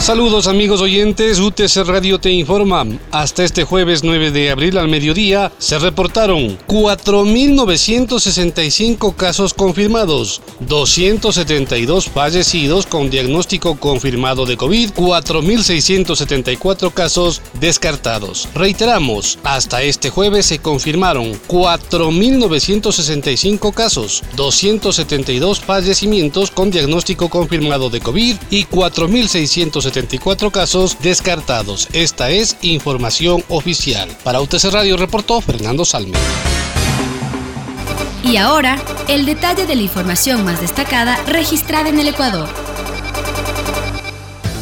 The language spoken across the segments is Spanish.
Saludos amigos oyentes, UTC Radio te informa. Hasta este jueves 9 de abril al mediodía se reportaron 4.965 casos confirmados, 272 fallecidos con diagnóstico confirmado de COVID, 4.674 casos descartados. Reiteramos, hasta este jueves se confirmaron 4.965 casos, 272 fallecimientos con diagnóstico confirmado de COVID y 4.674 74 casos descartados. Esta es información oficial. Para UTC Radio reportó Fernando Salme. Y ahora, el detalle de la información más destacada registrada en el Ecuador.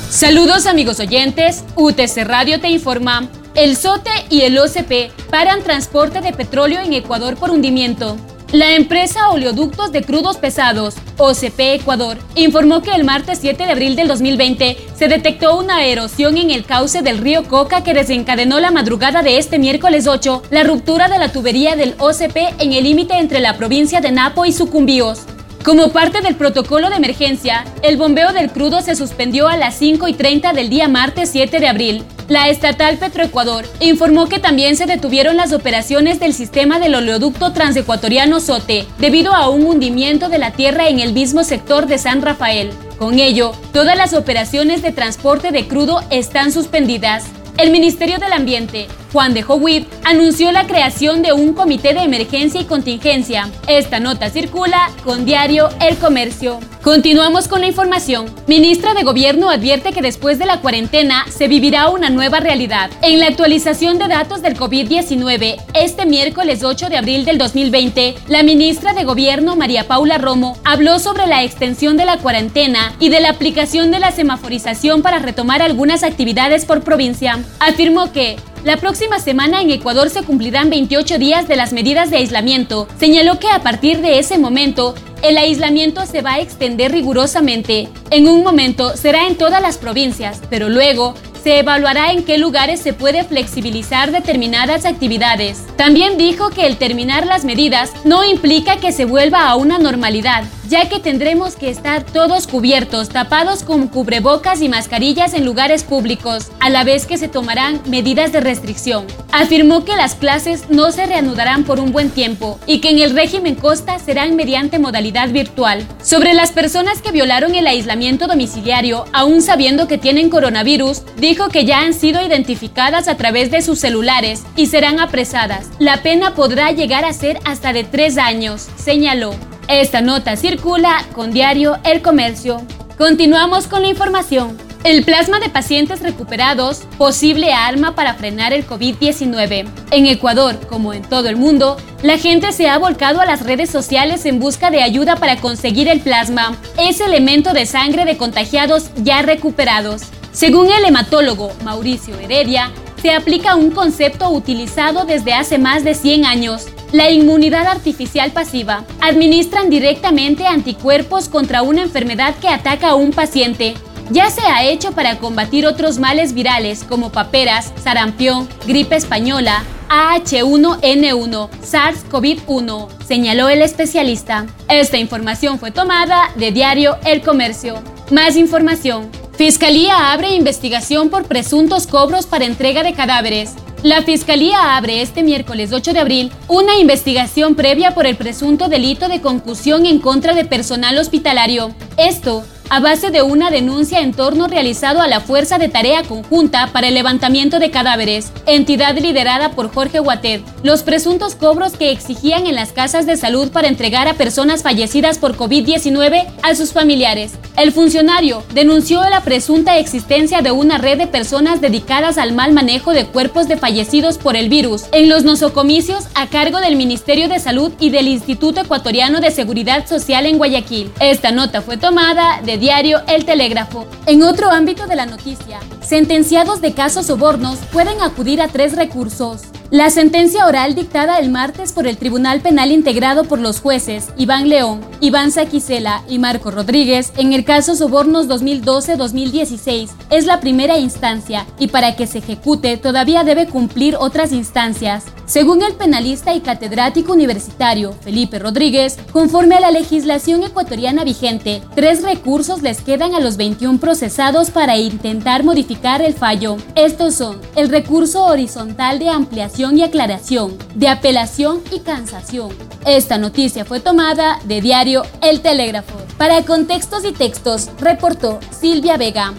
Saludos amigos oyentes, UTC Radio te informa. El SOTE y el OCP paran transporte de petróleo en Ecuador por hundimiento. La empresa Oleoductos de Crudos Pesados, OCP Ecuador, informó que el martes 7 de abril del 2020 se detectó una erosión en el cauce del río Coca que desencadenó la madrugada de este miércoles 8 la ruptura de la tubería del OCP en el límite entre la provincia de Napo y Sucumbíos. Como parte del protocolo de emergencia, el bombeo del crudo se suspendió a las 5 y 30 del día martes 7 de abril. La estatal Petroecuador informó que también se detuvieron las operaciones del sistema del oleoducto transecuatoriano SOTE debido a un hundimiento de la tierra en el mismo sector de San Rafael. Con ello, todas las operaciones de transporte de crudo están suspendidas. El Ministerio del Ambiente Juan de Jowitt anunció la creación de un comité de emergencia y contingencia. Esta nota circula con diario El Comercio. Continuamos con la información. Ministra de Gobierno advierte que después de la cuarentena se vivirá una nueva realidad. En la actualización de datos del COVID-19, este miércoles 8 de abril del 2020, la ministra de Gobierno María Paula Romo habló sobre la extensión de la cuarentena y de la aplicación de la semaforización para retomar algunas actividades por provincia. Afirmó que la próxima semana en Ecuador se cumplirán 28 días de las medidas de aislamiento. Señaló que a partir de ese momento, el aislamiento se va a extender rigurosamente. En un momento será en todas las provincias, pero luego se evaluará en qué lugares se puede flexibilizar determinadas actividades. También dijo que el terminar las medidas no implica que se vuelva a una normalidad, ya que tendremos que estar todos cubiertos, tapados con cubrebocas y mascarillas en lugares públicos, a la vez que se tomarán medidas de restricción. Afirmó que las clases no se reanudarán por un buen tiempo y que en el régimen Costa serán mediante modalidad virtual. Sobre las personas que violaron el aislamiento domiciliario, aún sabiendo que tienen coronavirus, dijo que ya han sido identificadas a través de sus celulares y serán apresadas. La pena podrá llegar a ser hasta de tres años, señaló. Esta nota circula con diario El Comercio. Continuamos con la información. El plasma de pacientes recuperados, posible arma para frenar el COVID-19. En Ecuador, como en todo el mundo, la gente se ha volcado a las redes sociales en busca de ayuda para conseguir el plasma, ese elemento de sangre de contagiados ya recuperados. Según el hematólogo Mauricio Heredia, se aplica un concepto utilizado desde hace más de 100 años, la inmunidad artificial pasiva. Administran directamente anticuerpos contra una enfermedad que ataca a un paciente. Ya se ha hecho para combatir otros males virales como paperas, sarampión, gripe española, AH1N1, SARS-CoV-1, señaló el especialista. Esta información fue tomada de diario El Comercio. Más información. Fiscalía abre investigación por presuntos cobros para entrega de cadáveres. La Fiscalía abre este miércoles 8 de abril una investigación previa por el presunto delito de concusión en contra de personal hospitalario. Esto a base de una denuncia en torno realizado a la Fuerza de Tarea Conjunta para el Levantamiento de Cadáveres, entidad liderada por Jorge Guatet. Los presuntos cobros que exigían en las casas de salud para entregar a personas fallecidas por COVID-19 a sus familiares. El funcionario denunció la presunta existencia de una red de personas dedicadas al mal manejo de cuerpos de fallecidos por el virus en los nosocomicios a cargo del Ministerio de Salud y del Instituto Ecuatoriano de Seguridad Social en Guayaquil. Esta nota fue tomada de diario El Telégrafo. En otro ámbito de la noticia, sentenciados de casos sobornos pueden acudir a tres recursos. La sentencia oral dictada el martes por el Tribunal Penal integrado por los jueces Iván León, Iván Saquicela y Marco Rodríguez en el caso Sobornos 2012-2016 es la primera instancia y para que se ejecute todavía debe cumplir otras instancias. Según el penalista y catedrático universitario Felipe Rodríguez, conforme a la legislación ecuatoriana vigente, tres recursos les quedan a los 21 procesados para intentar modificar el fallo. Estos son el recurso horizontal de ampliación y aclaración, de apelación y cansación. Esta noticia fue tomada de diario El Telégrafo. Para contextos y textos, reportó Silvia Vega.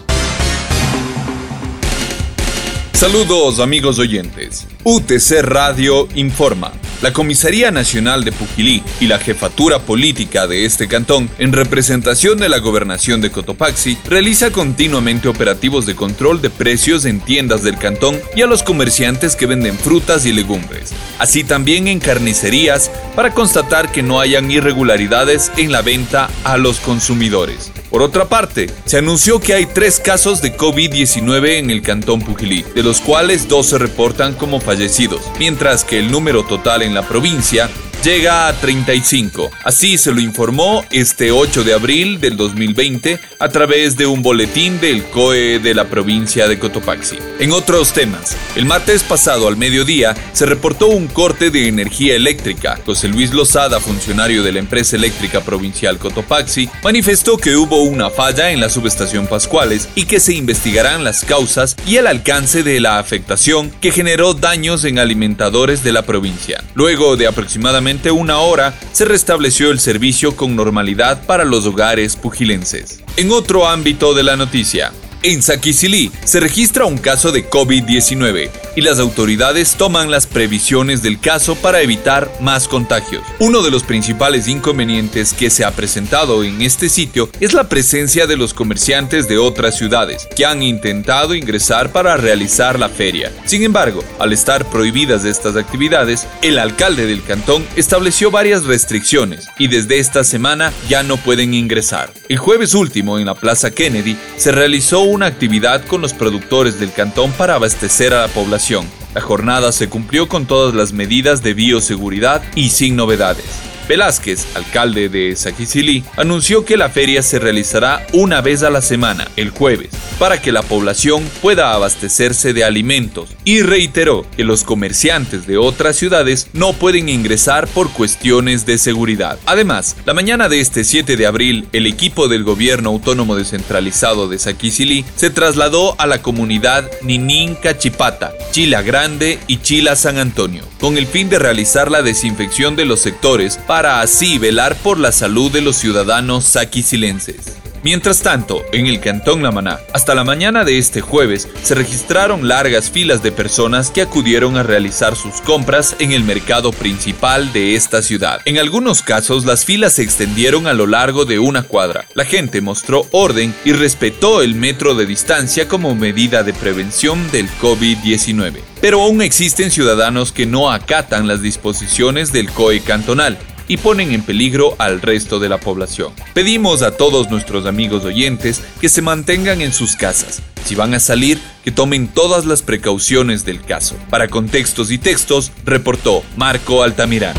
Saludos amigos oyentes. UTC Radio informa. La Comisaría Nacional de Pujilí y la jefatura política de este cantón, en representación de la gobernación de Cotopaxi, realiza continuamente operativos de control de precios en tiendas del cantón y a los comerciantes que venden frutas y legumbres, así también en carnicerías para constatar que no hayan irregularidades en la venta a los consumidores. Por otra parte, se anunció que hay tres casos de COVID-19 en el cantón Pujilí, de los cuales dos se reportan como fallecidos, mientras que el número total en la provincia llega a 35. Así se lo informó este 8 de abril del 2020 a través de un boletín del COE de la provincia de Cotopaxi. En otros temas, el martes pasado al mediodía se reportó un corte de energía eléctrica. José Luis Lozada, funcionario de la empresa eléctrica provincial Cotopaxi, manifestó que hubo una falla en la subestación Pascuales y que se investigarán las causas y el alcance de la afectación que generó daños en alimentadores de la provincia. Luego de aproximadamente una hora se restableció el servicio con normalidad para los hogares pugilenses. En otro ámbito de la noticia, en Saquisilí se registra un caso de COVID-19 y las autoridades toman las previsiones del caso para evitar más contagios. Uno de los principales inconvenientes que se ha presentado en este sitio es la presencia de los comerciantes de otras ciudades que han intentado ingresar para realizar la feria. Sin embargo, al estar prohibidas estas actividades, el alcalde del cantón estableció varias restricciones y desde esta semana ya no pueden ingresar. El jueves último en la Plaza Kennedy se realizó una actividad con los productores del cantón para abastecer a la población. La jornada se cumplió con todas las medidas de bioseguridad y sin novedades. Velázquez, alcalde de Saquisilí, anunció que la feria se realizará una vez a la semana, el jueves, para que la población pueda abastecerse de alimentos y reiteró que los comerciantes de otras ciudades no pueden ingresar por cuestiones de seguridad. Además, la mañana de este 7 de abril, el equipo del gobierno autónomo descentralizado de Saquisilí se trasladó a la comunidad Ninín Cachipata, Chila Grande y Chila San Antonio, con el fin de realizar la desinfección de los sectores para para así velar por la salud de los ciudadanos saquisilenses. Mientras tanto, en el Cantón La Maná, hasta la mañana de este jueves se registraron largas filas de personas que acudieron a realizar sus compras en el mercado principal de esta ciudad. En algunos casos, las filas se extendieron a lo largo de una cuadra. La gente mostró orden y respetó el metro de distancia como medida de prevención del COVID-19. Pero aún existen ciudadanos que no acatan las disposiciones del COE cantonal y ponen en peligro al resto de la población. Pedimos a todos nuestros amigos oyentes que se mantengan en sus casas. Si van a salir, que tomen todas las precauciones del caso. Para contextos y textos, reportó Marco Altamirano.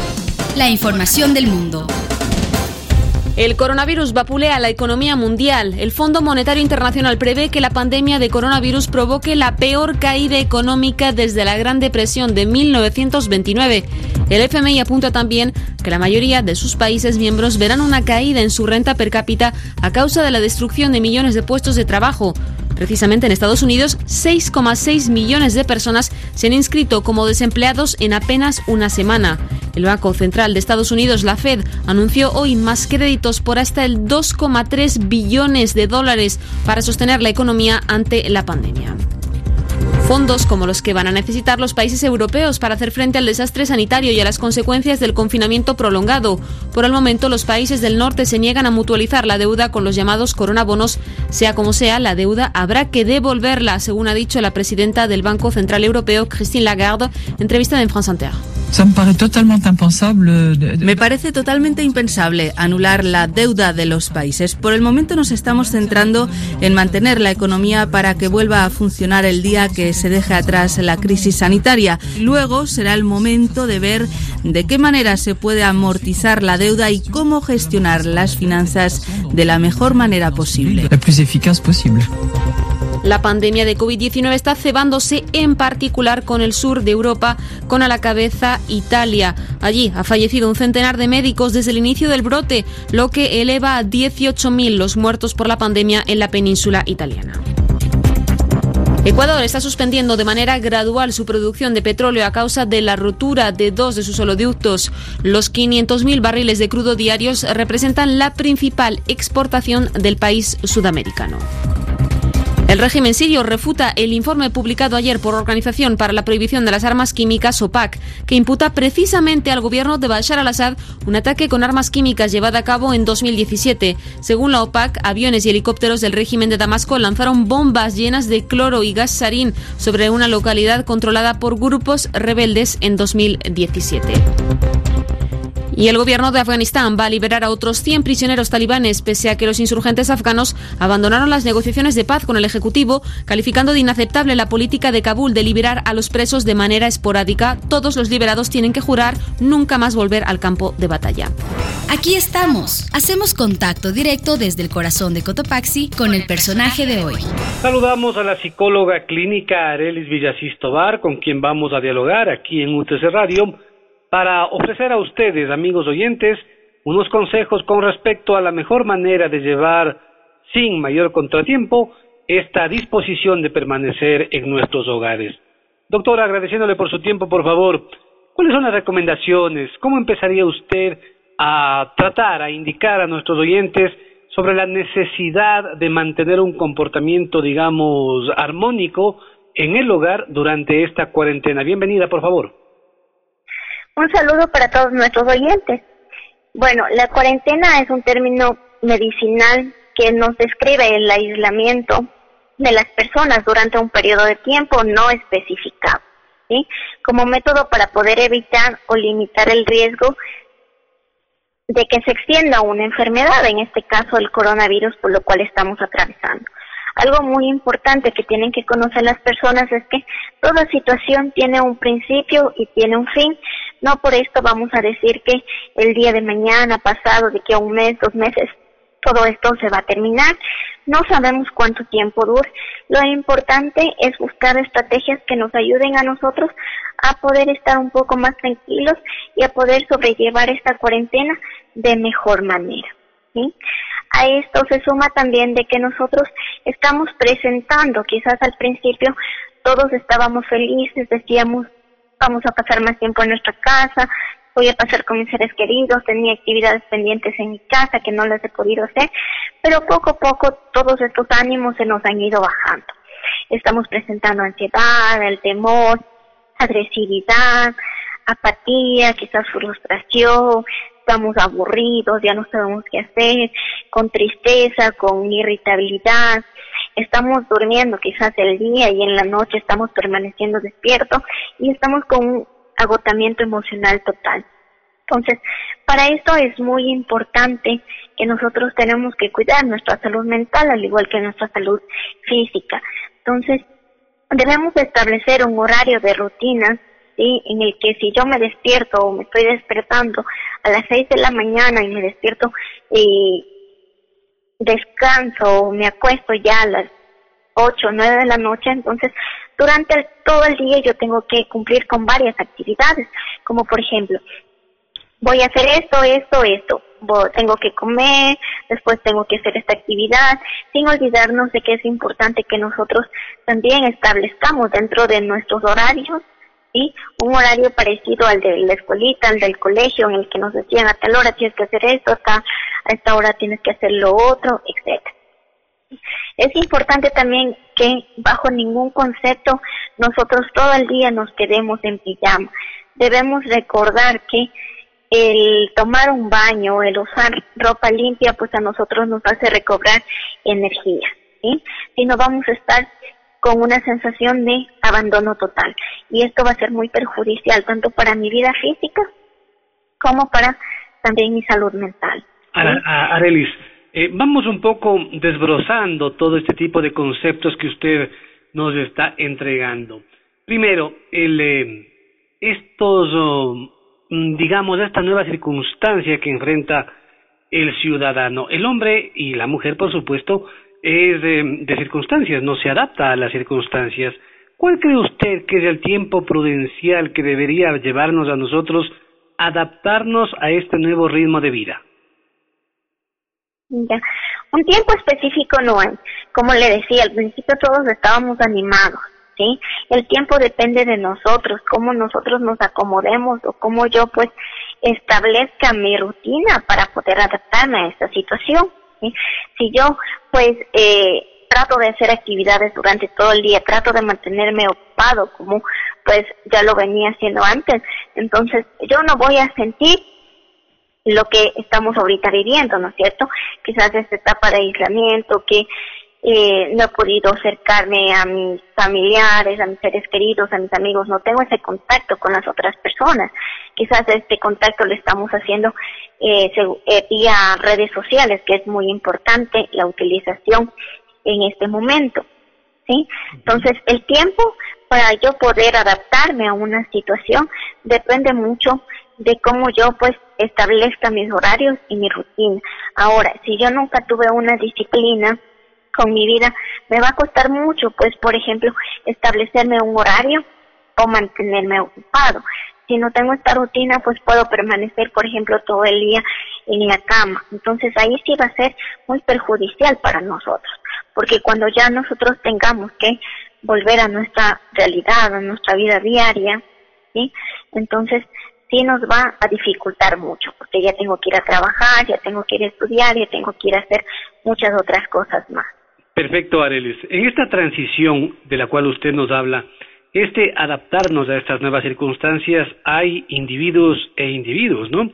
La información del mundo. El coronavirus vapulea la economía mundial. El Fondo Monetario Internacional prevé que la pandemia de coronavirus provoque la peor caída económica desde la Gran Depresión de 1929. El FMI apunta también que la mayoría de sus países miembros verán una caída en su renta per cápita a causa de la destrucción de millones de puestos de trabajo. Precisamente en Estados Unidos, 6,6 millones de personas se han inscrito como desempleados en apenas una semana. El Banco Central de Estados Unidos, la Fed, anunció hoy más créditos por hasta el 2,3 billones de dólares para sostener la economía ante la pandemia fondos como los que van a necesitar los países europeos para hacer frente al desastre sanitario y a las consecuencias del confinamiento prolongado. Por el momento, los países del norte se niegan a mutualizar la deuda con los llamados coronabonos. Sea como sea, la deuda habrá que devolverla, según ha dicho la presidenta del Banco Central Europeo, Christine Lagarde, entrevistada en France Inter. Me parece totalmente impensable anular la deuda de los países. Por el momento nos estamos centrando en mantener la economía para que vuelva a funcionar el día que se deje atrás la crisis sanitaria. Luego será el momento de ver de qué manera se puede amortizar la deuda y cómo gestionar las finanzas de la mejor manera posible. La más eficaz posible. La pandemia de COVID-19 está cebándose en particular con el sur de Europa, con a la cabeza Italia. Allí ha fallecido un centenar de médicos desde el inicio del brote, lo que eleva a 18.000 los muertos por la pandemia en la península italiana. Ecuador está suspendiendo de manera gradual su producción de petróleo a causa de la rotura de dos de sus oleoductos. Los 500.000 barriles de crudo diarios representan la principal exportación del país sudamericano. El régimen sirio refuta el informe publicado ayer por Organización para la Prohibición de las Armas Químicas, OPAC, que imputa precisamente al gobierno de Bashar al-Assad un ataque con armas químicas llevado a cabo en 2017. Según la OPAC, aviones y helicópteros del régimen de Damasco lanzaron bombas llenas de cloro y gas sarín sobre una localidad controlada por grupos rebeldes en 2017. Y el gobierno de Afganistán va a liberar a otros 100 prisioneros talibanes, pese a que los insurgentes afganos abandonaron las negociaciones de paz con el Ejecutivo, calificando de inaceptable la política de Kabul de liberar a los presos de manera esporádica. Todos los liberados tienen que jurar nunca más volver al campo de batalla. Aquí estamos. Hacemos contacto directo desde el corazón de Cotopaxi con el personaje de hoy. Saludamos a la psicóloga clínica Arelis Villasís Tobar, con quien vamos a dialogar aquí en UTC Radio para ofrecer a ustedes, amigos oyentes, unos consejos con respecto a la mejor manera de llevar sin mayor contratiempo esta disposición de permanecer en nuestros hogares. Doctora, agradeciéndole por su tiempo, por favor, ¿cuáles son las recomendaciones? ¿Cómo empezaría usted a tratar, a indicar a nuestros oyentes sobre la necesidad de mantener un comportamiento, digamos, armónico en el hogar durante esta cuarentena? Bienvenida, por favor. Un saludo para todos nuestros oyentes. Bueno, la cuarentena es un término medicinal que nos describe el aislamiento de las personas durante un periodo de tiempo no especificado, ¿sí? Como método para poder evitar o limitar el riesgo de que se extienda una enfermedad, en este caso el coronavirus, por lo cual estamos atravesando. Algo muy importante que tienen que conocer las personas es que toda situación tiene un principio y tiene un fin. No por esto vamos a decir que el día de mañana, pasado, de que a un mes, dos meses, todo esto se va a terminar. No sabemos cuánto tiempo dure. Lo importante es buscar estrategias que nos ayuden a nosotros a poder estar un poco más tranquilos y a poder sobrellevar esta cuarentena de mejor manera. A esto se suma también de que nosotros estamos presentando, quizás al principio todos estábamos felices, decíamos vamos a pasar más tiempo en nuestra casa, voy a pasar con mis seres queridos, tenía actividades pendientes en mi casa que no las he podido hacer, pero poco a poco todos estos ánimos se nos han ido bajando. Estamos presentando ansiedad, el temor, agresividad, apatía, quizás frustración, estamos aburridos, ya no sabemos qué hacer, con tristeza, con irritabilidad, estamos durmiendo quizás el día y en la noche estamos permaneciendo despiertos y estamos con un agotamiento emocional total. Entonces, para esto es muy importante que nosotros tenemos que cuidar nuestra salud mental al igual que nuestra salud física. Entonces, debemos establecer un horario de rutina en el que si yo me despierto o me estoy despertando a las 6 de la mañana y me despierto y descanso o me acuesto ya a las 8 o 9 de la noche, entonces durante todo el día yo tengo que cumplir con varias actividades, como por ejemplo, voy a hacer esto, esto, esto, tengo que comer, después tengo que hacer esta actividad, sin olvidarnos de que es importante que nosotros también establezcamos dentro de nuestros horarios ¿sí? Un horario parecido al de la escuelita, al del colegio, en el que nos decían a tal hora tienes que hacer esto, a esta hora tienes que hacer lo otro, etcétera. Es importante también que bajo ningún concepto nosotros todo el día nos quedemos en pijama. Debemos recordar que el tomar un baño, el usar ropa limpia, pues a nosotros nos hace recobrar energía, ¿sí? Si no vamos a estar con una sensación de abandono total. Y esto va a ser muy perjudicial tanto para mi vida física como para también mi salud mental. Arelis, eh, vamos un poco desbrozando todo este tipo de conceptos que usted nos está entregando. Primero, el, eh, estos, oh, mm, digamos, esta nueva circunstancia que enfrenta el ciudadano. El hombre y la mujer, por supuesto, es de, circunstancias, no se adapta a las circunstancias. ¿Cuál cree usted que es el tiempo prudencial que debería llevarnos a nosotros adaptarnos a este nuevo ritmo de vida? Ya. Un tiempo específico no hay. Como le decía, al principio todos estábamos animados, ¿sí? El tiempo depende de nosotros, cómo nosotros nos acomodemos o cómo yo pues establezca mi rutina para poder adaptarme a esta situación. Si yo pues eh, trato de hacer actividades durante todo el día, trato de mantenerme ocupado como pues ya lo venía haciendo antes, entonces yo no voy a sentir lo que estamos ahorita viviendo, ¿no es cierto? Quizás esta etapa de aislamiento que eh, no he podido acercarme a mis familiares, a mis seres queridos, a mis amigos, no tengo ese contacto con las otras personas. Quizás este contacto lo estamos haciendo eh, eh, vía redes sociales, que es muy importante la utilización en este momento. ¿sí? Entonces, el tiempo para yo poder adaptarme a una situación depende mucho de cómo yo pues establezca mis horarios y mi rutina. Ahora, si yo nunca tuve una disciplina con mi vida, me va a costar mucho, pues, por ejemplo, establecerme un horario o mantenerme ocupado. Si no tengo esta rutina, pues puedo permanecer, por ejemplo, todo el día en la cama. Entonces ahí sí va a ser muy perjudicial para nosotros, porque cuando ya nosotros tengamos que volver a nuestra realidad, a nuestra vida diaria, ¿sí? Entonces sí nos va a dificultar mucho, porque ya tengo que ir a trabajar, ya tengo que ir a estudiar, ya tengo que ir a hacer muchas otras cosas más. Perfecto, Arelis. En esta transición de la cual usted nos habla, este adaptarnos a estas nuevas circunstancias, hay individuos e individuos, ¿no?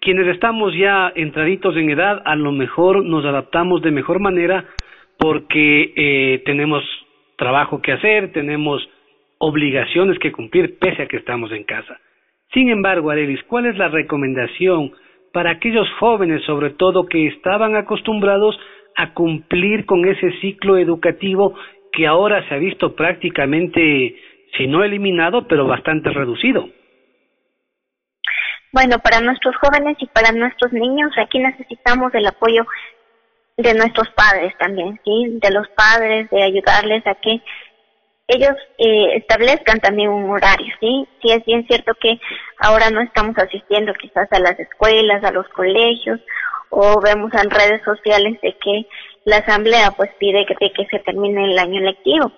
Quienes estamos ya entraditos en edad, a lo mejor nos adaptamos de mejor manera porque eh, tenemos trabajo que hacer, tenemos obligaciones que cumplir pese a que estamos en casa. Sin embargo, Arelis, ¿cuál es la recomendación para aquellos jóvenes, sobre todo, que estaban acostumbrados a cumplir con ese ciclo educativo que ahora se ha visto prácticamente, si no eliminado, pero bastante reducido? Bueno, para nuestros jóvenes y para nuestros niños, aquí necesitamos el apoyo de nuestros padres también, ¿sí? De los padres, de ayudarles a que ellos eh, establezcan también un horario, ¿sí? Sí es bien cierto que ahora no estamos asistiendo quizás a las escuelas, a los colegios, o vemos en redes sociales de que la asamblea pues pide que, que se termine el año lectivo.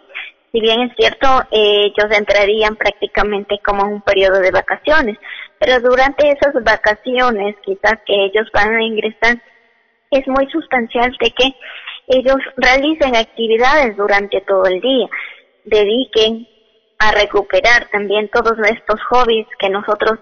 Si bien es cierto, eh, ellos entrarían prácticamente como un periodo de vacaciones, pero durante esas vacaciones quizás que ellos van a ingresar, es muy sustancial de que ellos realicen actividades durante todo el día dediquen a recuperar también todos estos hobbies que nosotros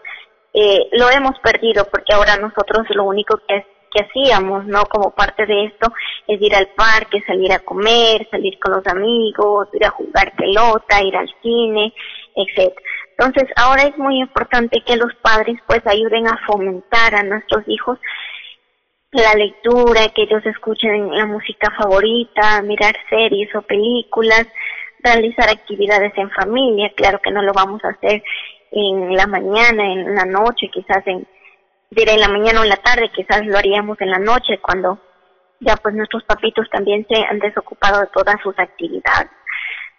eh, lo hemos perdido porque ahora nosotros lo único que, que hacíamos, ¿no? Como parte de esto es ir al parque, salir a comer, salir con los amigos, ir a jugar pelota, ir al cine, etcétera. Entonces, ahora es muy importante que los padres pues ayuden a fomentar a nuestros hijos la lectura, que ellos escuchen la música favorita, mirar series o películas, realizar actividades en familia, claro que no lo vamos a hacer en la mañana, en la noche, quizás en, diré en la mañana o en la tarde, quizás lo haríamos en la noche cuando ya pues nuestros papitos también se han desocupado de todas sus actividades.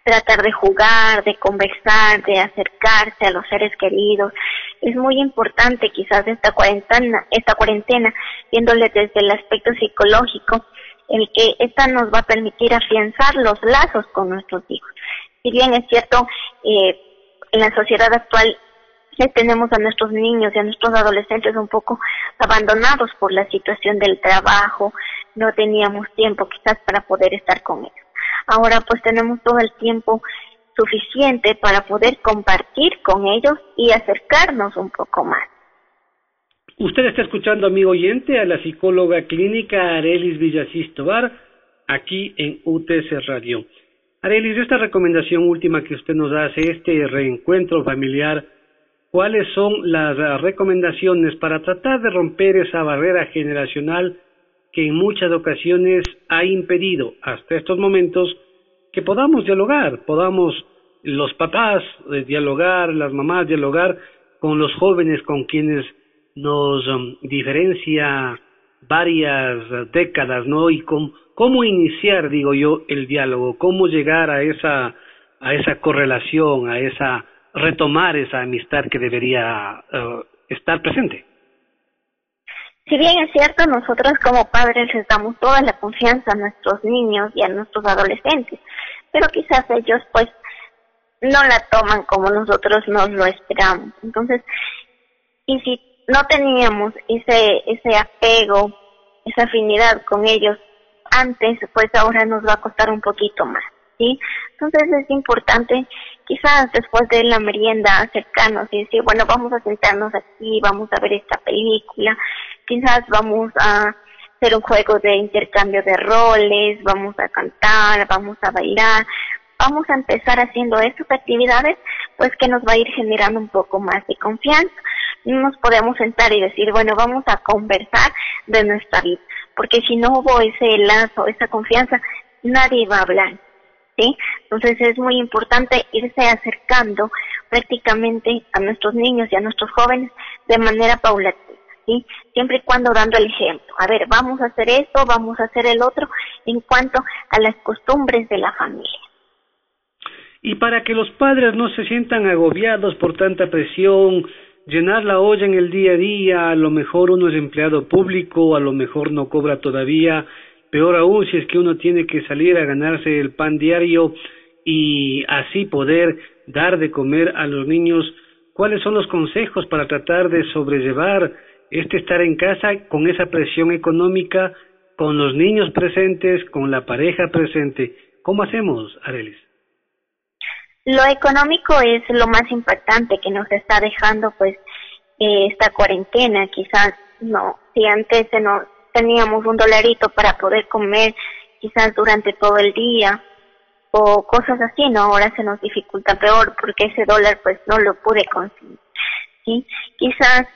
Tratar de jugar, de conversar, de acercarse a los seres queridos. Es muy importante quizás esta cuarentena, esta cuarentena, viéndole desde el aspecto psicológico, el que esta nos va a permitir afianzar los lazos con nuestros hijos. Si bien es cierto, eh, en la sociedad actual ya tenemos a nuestros niños y a nuestros adolescentes un poco abandonados por la situación del trabajo, no teníamos tiempo quizás para poder estar con ellos. Ahora pues tenemos todo el tiempo suficiente para poder compartir con ellos y acercarnos un poco más. Usted está escuchando, amigo oyente, a la psicóloga clínica Arelis Villasís Tobar, aquí en UTC Radio. Arelis, esta recomendación última que usted nos hace, este reencuentro familiar, ¿cuáles son las recomendaciones para tratar de romper esa barrera generacional que en muchas ocasiones ha impedido hasta estos momentos que podamos dialogar, podamos los papás dialogar, las mamás dialogar con los jóvenes con quienes nos um, diferencia varias décadas, ¿no? Y con, cómo iniciar, digo yo, el diálogo, cómo llegar a esa, a esa correlación, a esa, retomar esa amistad que debería uh, estar presente. Si bien es cierto, nosotros como padres les damos toda la confianza a nuestros niños y a nuestros adolescentes, pero quizás ellos pues no la toman como nosotros nos lo esperamos. Entonces, y si no teníamos ese, ese apego, esa afinidad con ellos antes, pues ahora nos va a costar un poquito más, ¿sí? Entonces es importante, quizás después de la merienda, acercarnos y decir, bueno, vamos a sentarnos aquí, vamos a ver esta película, quizás vamos a hacer un juego de intercambio de roles, vamos a cantar, vamos a bailar, vamos a empezar haciendo estas actividades, pues que nos va a ir generando un poco más de confianza. Nos podemos sentar y decir, bueno, vamos a conversar de nuestra vida, porque si no hubo ese lazo, esa confianza, nadie va a hablar. ¿Sí? Entonces es muy importante irse acercando prácticamente a nuestros niños y a nuestros jóvenes de manera paulatina. ¿Sí? Siempre y cuando dando el ejemplo. A ver, vamos a hacer esto, vamos a hacer el otro en cuanto a las costumbres de la familia y para que los padres no se sientan agobiados por tanta presión, llenar la olla en el día a día, a lo mejor uno es empleado público, a lo mejor no cobra todavía, peor aún si es que uno tiene que salir a ganarse el pan diario y así poder dar de comer a los niños, ¿cuáles son los consejos para tratar de sobrellevar este estar en casa con esa presión económica, con los niños presentes, con la pareja presente? ¿Cómo hacemos, Arelis? Lo económico es lo más impactante que nos está dejando pues eh, esta cuarentena. Quizás no, si antes no teníamos un dolarito para poder comer quizás durante todo el día o cosas así, no, ahora se nos dificulta peor porque ese dólar pues no lo pude conseguir. ¿sí? Quizás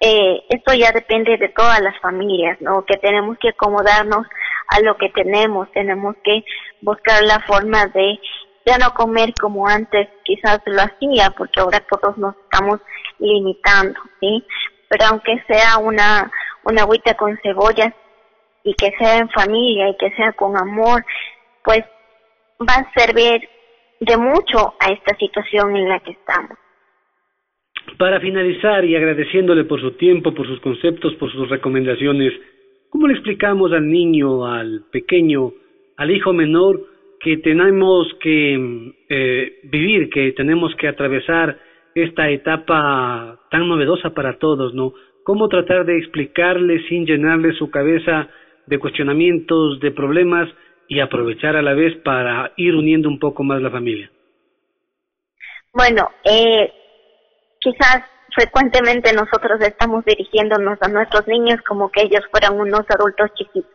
eh, esto ya depende de todas las familias, ¿no? Que tenemos que acomodarnos a lo que tenemos, tenemos que buscar la forma de ya no comer como antes quizás lo hacía, porque ahora todos nos estamos limitando, ¿sí? Pero aunque sea una, una agüita con cebollas y que sea en familia y que sea con amor, pues va a servir de mucho a esta situación en la que estamos. Para finalizar y agradeciéndole por su tiempo, por sus conceptos, por sus recomendaciones, ¿cómo le explicamos al niño, al pequeño, al hijo menor, que tenemos que eh, vivir, que tenemos que atravesar esta etapa tan novedosa para todos, ¿no? ¿Cómo tratar de explicarle sin llenarle su cabeza de cuestionamientos, de problemas y aprovechar a la vez para ir uniendo un poco más la familia? Bueno, eh, quizás frecuentemente nosotros estamos dirigiéndonos a nuestros niños como que ellos fueran unos adultos chiquitos,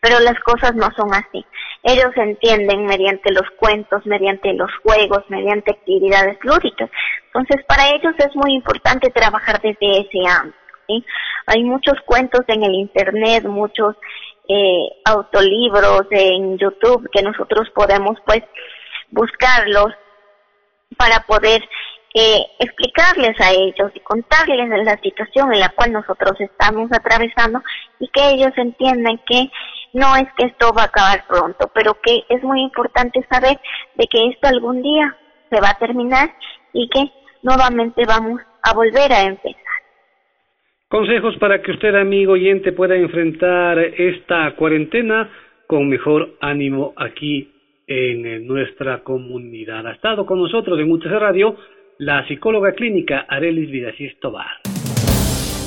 pero las cosas no son así. Ellos entienden mediante los cuentos, mediante los juegos, mediante actividades lúdicas. Entonces, para ellos es muy importante trabajar desde ese ámbito. ¿sí? Hay muchos cuentos en el Internet, muchos eh, autolibros en YouTube que nosotros podemos, pues, buscarlos para poder eh, explicarles a ellos y contarles la situación en la cual nosotros estamos atravesando y que ellos entiendan que no es que esto va a acabar pronto, pero que es muy importante saber de que esto algún día se va a terminar y que nuevamente vamos a volver a empezar. Consejos para que usted, amigo oyente, pueda enfrentar esta cuarentena con mejor ánimo aquí en nuestra comunidad. Ha estado con nosotros en UTC Radio la psicóloga clínica Arelis Vidasís Tobar.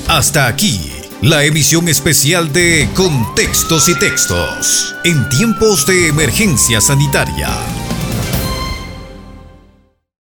Hasta aquí la emisión especial de Contextos y Textos en tiempos de emergencia sanitaria.